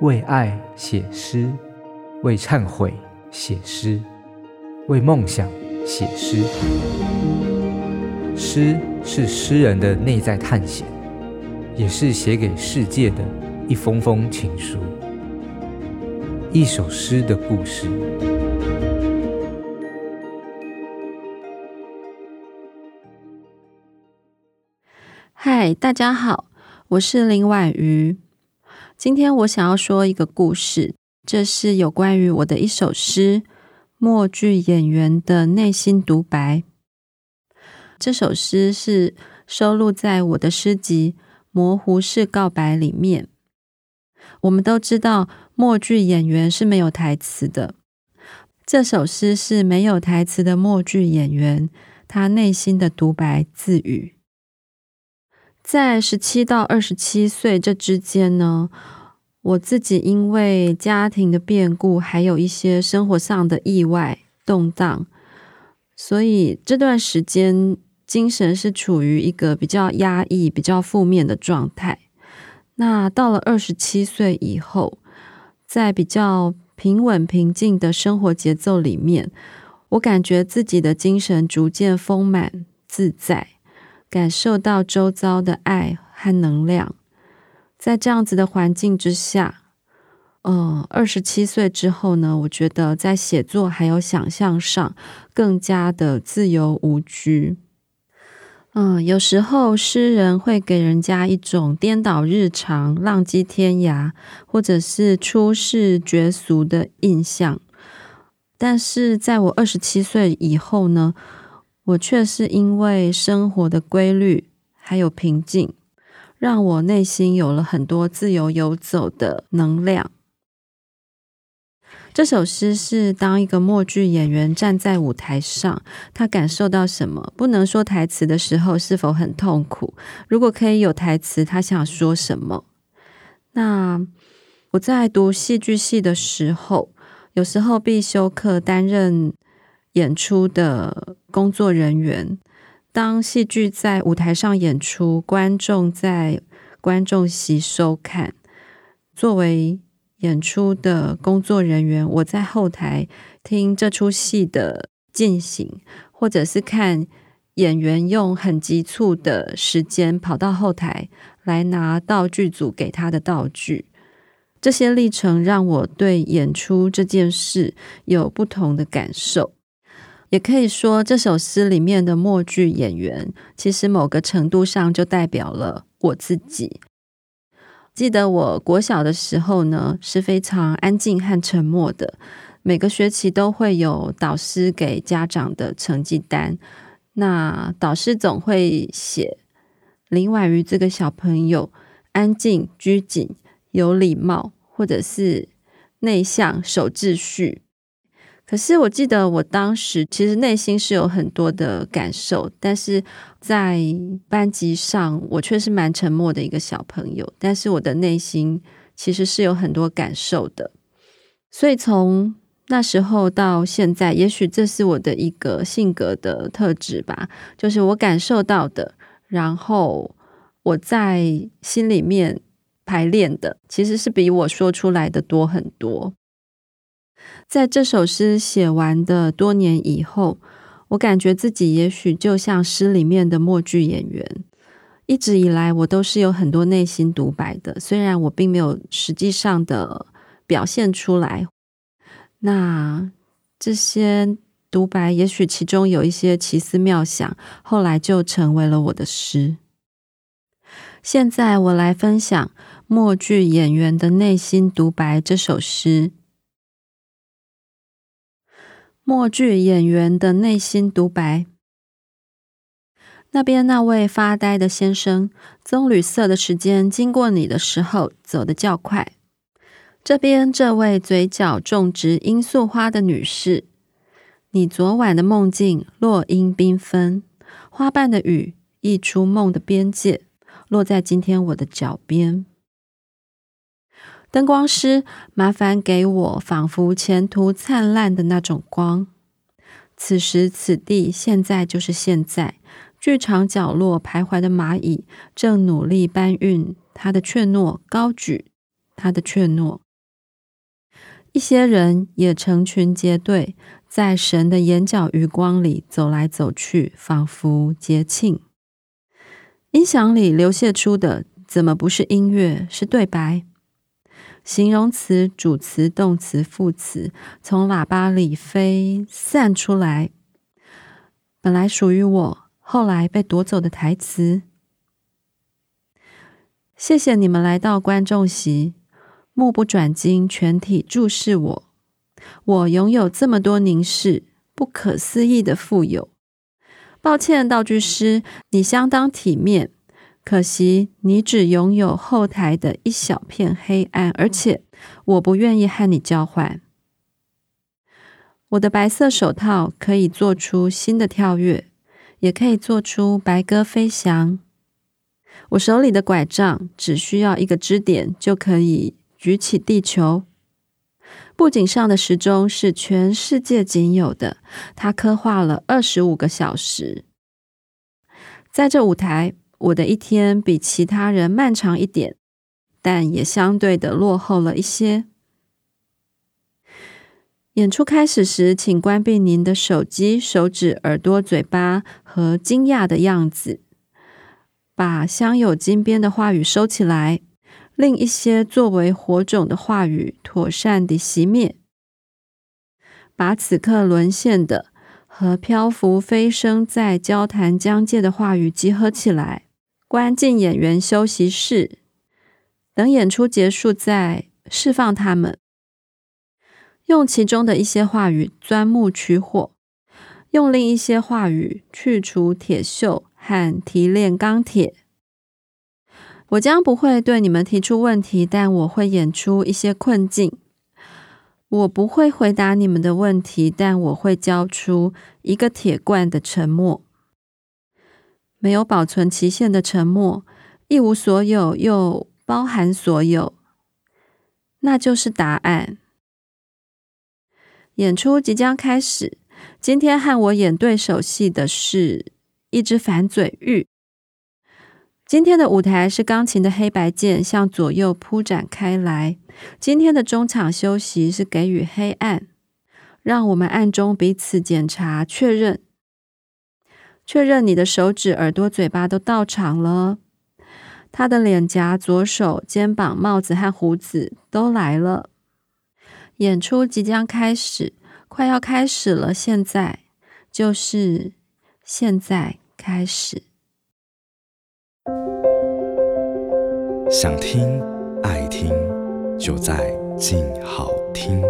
为爱写诗，为忏悔写诗，为梦想写诗。诗是诗人的内在探险，也是写给世界的一封封情书。一首诗的故事。嗨，大家好，我是林婉瑜。今天我想要说一个故事，这是有关于我的一首诗《默剧演员的内心独白》。这首诗是收录在我的诗集《模糊式告白》里面。我们都知道，默剧演员是没有台词的。这首诗是没有台词的默剧演员，他内心的独白自语。在十七到二十七岁这之间呢，我自己因为家庭的变故，还有一些生活上的意外动荡，所以这段时间精神是处于一个比较压抑、比较负面的状态。那到了二十七岁以后，在比较平稳、平静的生活节奏里面，我感觉自己的精神逐渐丰满自在。感受到周遭的爱和能量，在这样子的环境之下，嗯，二十七岁之后呢，我觉得在写作还有想象上更加的自由无拘。嗯，有时候诗人会给人家一种颠倒日常、浪迹天涯，或者是出世绝俗的印象，但是在我二十七岁以后呢，我却是因为生活的规律还有平静，让我内心有了很多自由游走的能量。这首诗是当一个默剧演员站在舞台上，他感受到什么？不能说台词的时候是否很痛苦？如果可以有台词，他想说什么？那我在读戏剧系的时候，有时候必修课担任。演出的工作人员，当戏剧在舞台上演出，观众在观众席收看。作为演出的工作人员，我在后台听这出戏的进行，或者是看演员用很急促的时间跑到后台来拿道具组给他的道具。这些历程让我对演出这件事有不同的感受。也可以说，这首诗里面的默剧演员，其实某个程度上就代表了我自己。记得我国小的时候呢，是非常安静和沉默的。每个学期都会有导师给家长的成绩单，那导师总会写林婉瑜这个小朋友安静、拘谨、有礼貌，或者是内向、守秩序。可是我记得我当时其实内心是有很多的感受，但是在班级上我却是蛮沉默的一个小朋友，但是我的内心其实是有很多感受的。所以从那时候到现在，也许这是我的一个性格的特质吧，就是我感受到的，然后我在心里面排练的，其实是比我说出来的多很多。在这首诗写完的多年以后，我感觉自己也许就像诗里面的默剧演员。一直以来，我都是有很多内心独白的，虽然我并没有实际上的表现出来。那这些独白，也许其中有一些奇思妙想，后来就成为了我的诗。现在我来分享《默剧演员的内心独白》这首诗。默剧演员的内心独白。那边那位发呆的先生，棕榈色的时间经过你的时候走得较快。这边这位嘴角种植罂粟花的女士，你昨晚的梦境落英缤纷，花瓣的雨溢出梦的边界，落在今天我的脚边。灯光师，麻烦给我仿佛前途灿烂的那种光。此时此地，现在就是现在。剧场角落徘徊的蚂蚁正努力搬运它的雀诺，高举它的雀诺，一些人也成群结队，在神的眼角余光里走来走去，仿佛节庆。音响里流泻出的，怎么不是音乐，是对白？形容词、主词、动词、副词从喇叭里飞散出来，本来属于我，后来被夺走的台词。谢谢你们来到观众席，目不转睛，全体注视我。我拥有这么多凝视，不可思议的富有。抱歉，道具师，你相当体面。可惜你只拥有后台的一小片黑暗，而且我不愿意和你交换。我的白色手套可以做出新的跳跃，也可以做出白鸽飞翔。我手里的拐杖只需要一个支点就可以举起地球。布景上的时钟是全世界仅有的，它刻画了二十五个小时。在这舞台。我的一天比其他人漫长一点，但也相对的落后了一些。演出开始时，请关闭您的手机、手指、耳朵、嘴巴和惊讶的样子，把镶有金边的话语收起来，另一些作为火种的话语妥善地熄灭，把此刻沦陷的和漂浮飞升在交谈疆界的话语集合起来。关进演员休息室，等演出结束再释放他们。用其中的一些话语钻木取火，用另一些话语去除铁锈和提炼钢铁。我将不会对你们提出问题，但我会演出一些困境。我不会回答你们的问题，但我会交出一个铁罐的沉默。没有保存期限的沉默，一无所有又包含所有，那就是答案。演出即将开始。今天和我演对手戏的是一只反嘴鹬。今天的舞台是钢琴的黑白键向左右铺展开来。今天的中场休息是给予黑暗，让我们暗中彼此检查确认。确认你的手指、耳朵、嘴巴都到场了。他的脸颊、左手、肩膀、帽子和胡子都来了。演出即将开始，快要开始了。现在就是现在开始。想听、爱听，就在静好听。